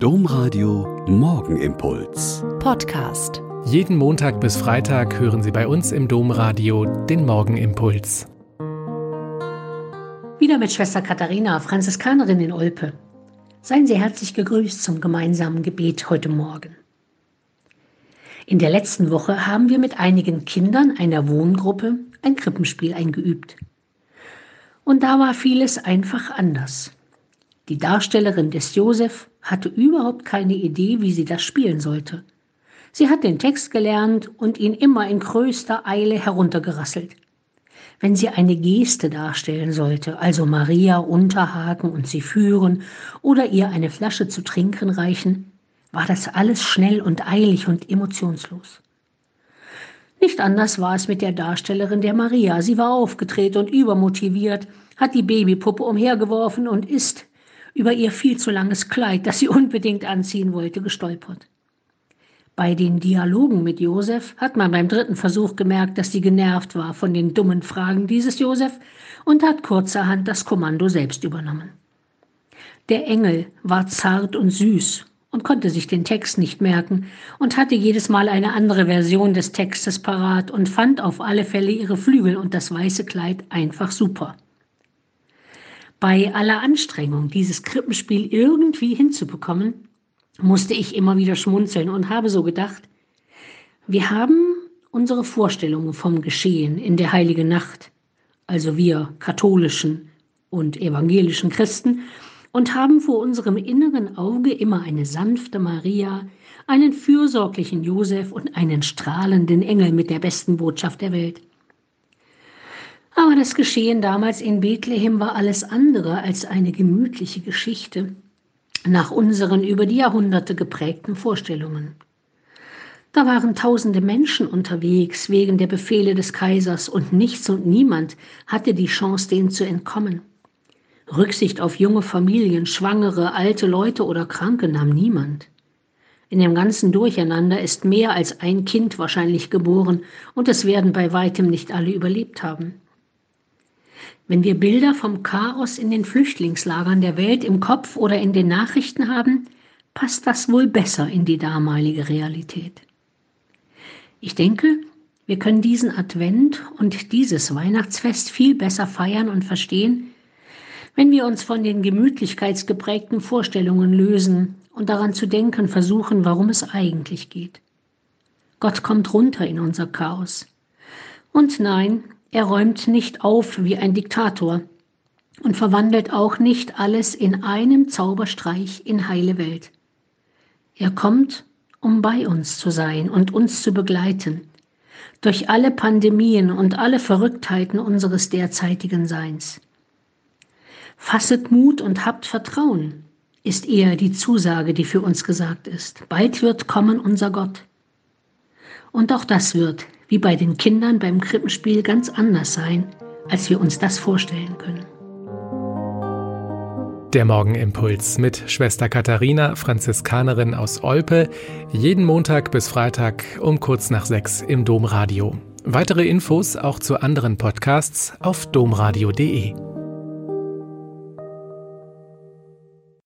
Domradio Morgenimpuls. Podcast. Jeden Montag bis Freitag hören Sie bei uns im Domradio den Morgenimpuls. Wieder mit Schwester Katharina, Franziskanerin in Olpe. Seien Sie herzlich gegrüßt zum gemeinsamen Gebet heute Morgen. In der letzten Woche haben wir mit einigen Kindern einer Wohngruppe ein Krippenspiel eingeübt. Und da war vieles einfach anders. Die Darstellerin des Josef hatte überhaupt keine Idee, wie sie das spielen sollte. Sie hat den Text gelernt und ihn immer in größter Eile heruntergerasselt. Wenn sie eine Geste darstellen sollte, also Maria unterhaken und sie führen oder ihr eine Flasche zu trinken reichen, war das alles schnell und eilig und emotionslos. Nicht anders war es mit der Darstellerin der Maria. Sie war aufgedreht und übermotiviert, hat die Babypuppe umhergeworfen und ist über ihr viel zu langes Kleid, das sie unbedingt anziehen wollte, gestolpert. Bei den Dialogen mit Josef hat man beim dritten Versuch gemerkt, dass sie genervt war von den dummen Fragen dieses Josef und hat kurzerhand das Kommando selbst übernommen. Der Engel war zart und süß und konnte sich den Text nicht merken und hatte jedes Mal eine andere Version des Textes parat und fand auf alle Fälle ihre Flügel und das weiße Kleid einfach super. Bei aller Anstrengung, dieses Krippenspiel irgendwie hinzubekommen, musste ich immer wieder schmunzeln und habe so gedacht, wir haben unsere Vorstellungen vom Geschehen in der heiligen Nacht, also wir katholischen und evangelischen Christen, und haben vor unserem inneren Auge immer eine sanfte Maria, einen fürsorglichen Josef und einen strahlenden Engel mit der besten Botschaft der Welt. Aber das Geschehen damals in Bethlehem war alles andere als eine gemütliche Geschichte nach unseren über die Jahrhunderte geprägten Vorstellungen. Da waren tausende Menschen unterwegs wegen der Befehle des Kaisers und nichts und niemand hatte die Chance, denen zu entkommen. Rücksicht auf junge Familien, Schwangere, alte Leute oder Kranke nahm niemand. In dem ganzen Durcheinander ist mehr als ein Kind wahrscheinlich geboren und es werden bei weitem nicht alle überlebt haben. Wenn wir Bilder vom Chaos in den Flüchtlingslagern der Welt im Kopf oder in den Nachrichten haben, passt das wohl besser in die damalige Realität. Ich denke, wir können diesen Advent und dieses Weihnachtsfest viel besser feiern und verstehen, wenn wir uns von den gemütlichkeitsgeprägten Vorstellungen lösen und daran zu denken versuchen, warum es eigentlich geht. Gott kommt runter in unser Chaos. Und nein, er räumt nicht auf wie ein Diktator und verwandelt auch nicht alles in einem Zauberstreich in heile Welt. Er kommt, um bei uns zu sein und uns zu begleiten, durch alle Pandemien und alle Verrücktheiten unseres derzeitigen Seins. Fasset Mut und habt Vertrauen, ist eher die Zusage, die für uns gesagt ist. Bald wird kommen unser Gott. Und auch das wird, wie bei den Kindern beim Krippenspiel, ganz anders sein, als wir uns das vorstellen können. Der Morgenimpuls mit Schwester Katharina, Franziskanerin aus Olpe, jeden Montag bis Freitag um kurz nach sechs im Domradio. Weitere Infos auch zu anderen Podcasts auf domradio.de.